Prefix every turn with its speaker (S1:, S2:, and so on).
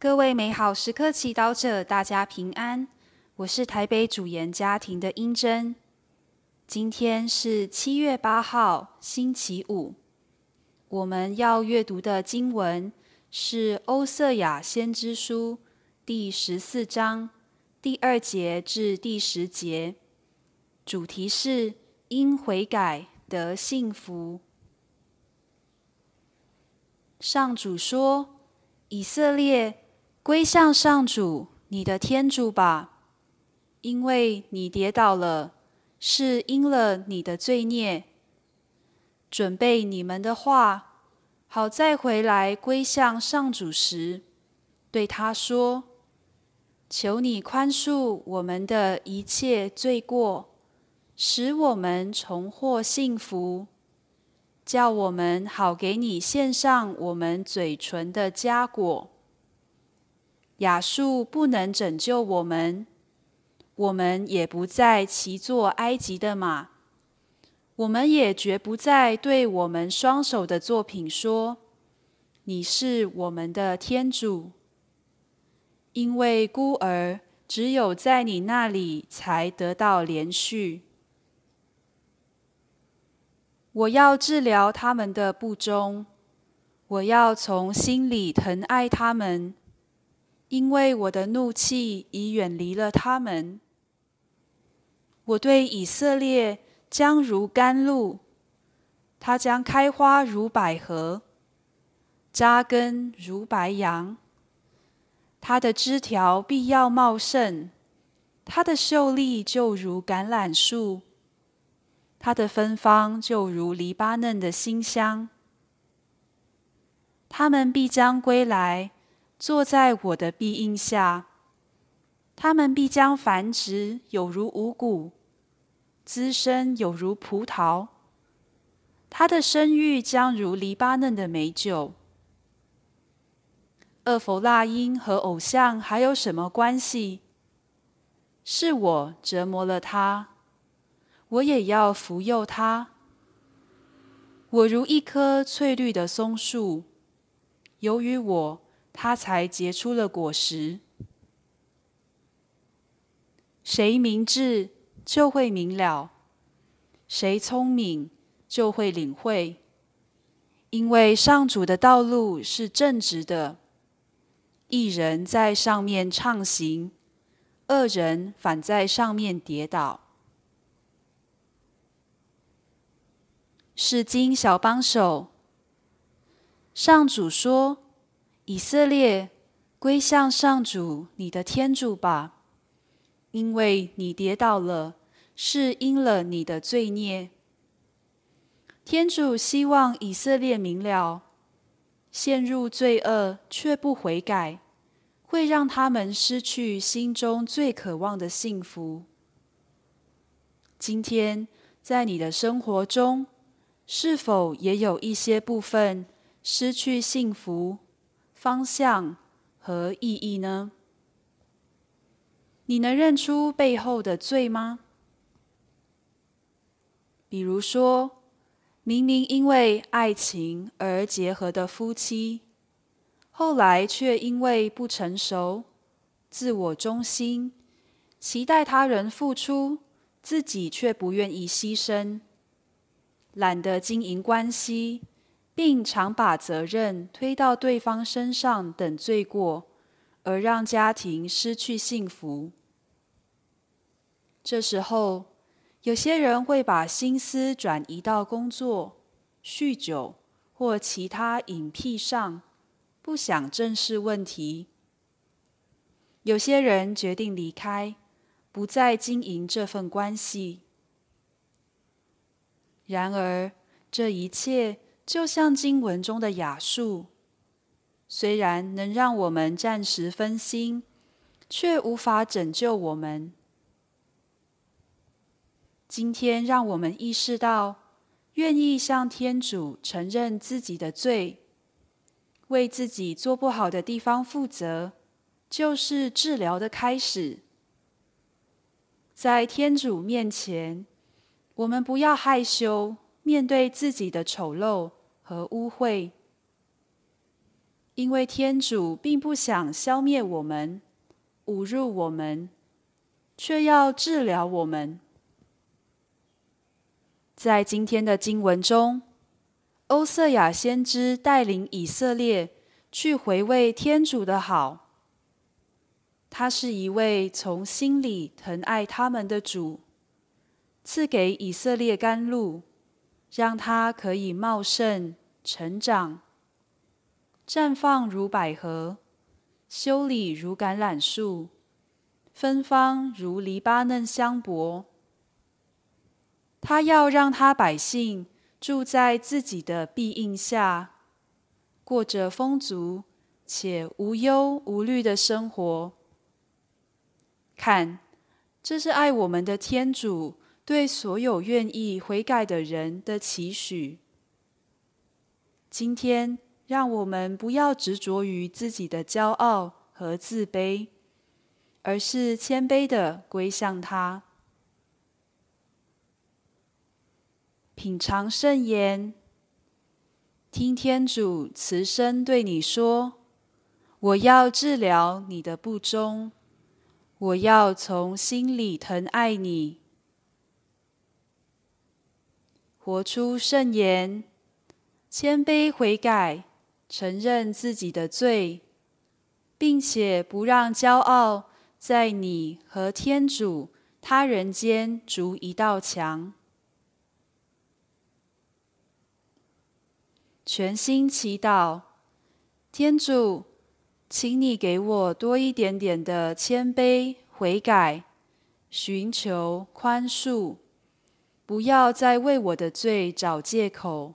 S1: 各位美好时刻祈祷者，大家平安。我是台北主研家庭的英珍。今天是七月八号，星期五。我们要阅读的经文是《欧瑟雅先知书》第十四章第二节至第十节，主题是因悔改得幸福。上主说：“以色列。”归向上主，你的天主吧，因为你跌倒了，是因了你的罪孽。准备你们的话，好再回来归向上主时，对他说：“求你宽恕我们的一切罪过，使我们重获幸福，叫我们好给你献上我们嘴唇的佳果。”亚述不能拯救我们，我们也不再骑坐埃及的马，我们也绝不再对我们双手的作品说：“你是我们的天主。”因为孤儿只有在你那里才得到连续。我要治疗他们的不忠，我要从心里疼爱他们。因为我的怒气已远离了他们，我对以色列将如甘露，它将开花如百合，扎根如白杨。它的枝条必要茂盛，它的秀丽就如橄榄树，它的芬芳就如黎巴嫩的馨香。他们必将归来。坐在我的庇荫下，他们必将繁殖，有如五谷；滋生有如葡萄。他的声誉将如黎巴嫩的美酒。厄弗拉因和偶像还有什么关系？是我折磨了他，我也要服佑他。我如一棵翠绿的松树，由于我。他才结出了果实。谁明智就会明了，谁聪明就会领会。因为上主的道路是正直的，一人在上面畅行，二人反在上面跌倒。是经小帮手，上主说。以色列，归向上主你的天主吧，因为你跌倒了，是因了你的罪孽。天主希望以色列明了，陷入罪恶却不悔改，会让他们失去心中最渴望的幸福。今天在你的生活中，是否也有一些部分失去幸福？方向和意义呢？你能认出背后的罪吗？比如说，明明因为爱情而结合的夫妻，后来却因为不成熟、自我中心，期待他人付出，自己却不愿意牺牲，懒得经营关系。并常把责任推到对方身上等罪过，而让家庭失去幸福。这时候，有些人会把心思转移到工作、酗酒或其他隐癖上，不想正视问题。有些人决定离开，不再经营这份关系。然而，这一切。就像经文中的雅述，虽然能让我们暂时分心，却无法拯救我们。今天，让我们意识到，愿意向天主承认自己的罪，为自己做不好的地方负责，就是治疗的开始。在天主面前，我们不要害羞，面对自己的丑陋。和污秽，因为天主并不想消灭我们、侮辱我们，却要治疗我们。在今天的经文中，欧瑟雅先知带领以色列去回味天主的好。他是一位从心里疼爱他们的主，赐给以色列甘露，让他可以茂盛成长，绽放如百合，修理如橄榄树，芬芳如黎巴嫩香柏。他要让他百姓住在自己的庇荫下，过着丰足且无忧无虑的生活。看，这是爱我们的天主对所有愿意悔改的人的期许。今天，让我们不要执着于自己的骄傲和自卑，而是谦卑的归向他，品尝圣言，听天主慈声对你说：“我要治疗你的不忠。”我要从心里疼爱你，活出圣言，谦卑悔改，承认自己的罪，并且不让骄傲在你和天主、他人间筑一道墙。全心祈祷，天主。请你给我多一点点的谦卑、悔改、寻求宽恕，不要再为我的罪找借口。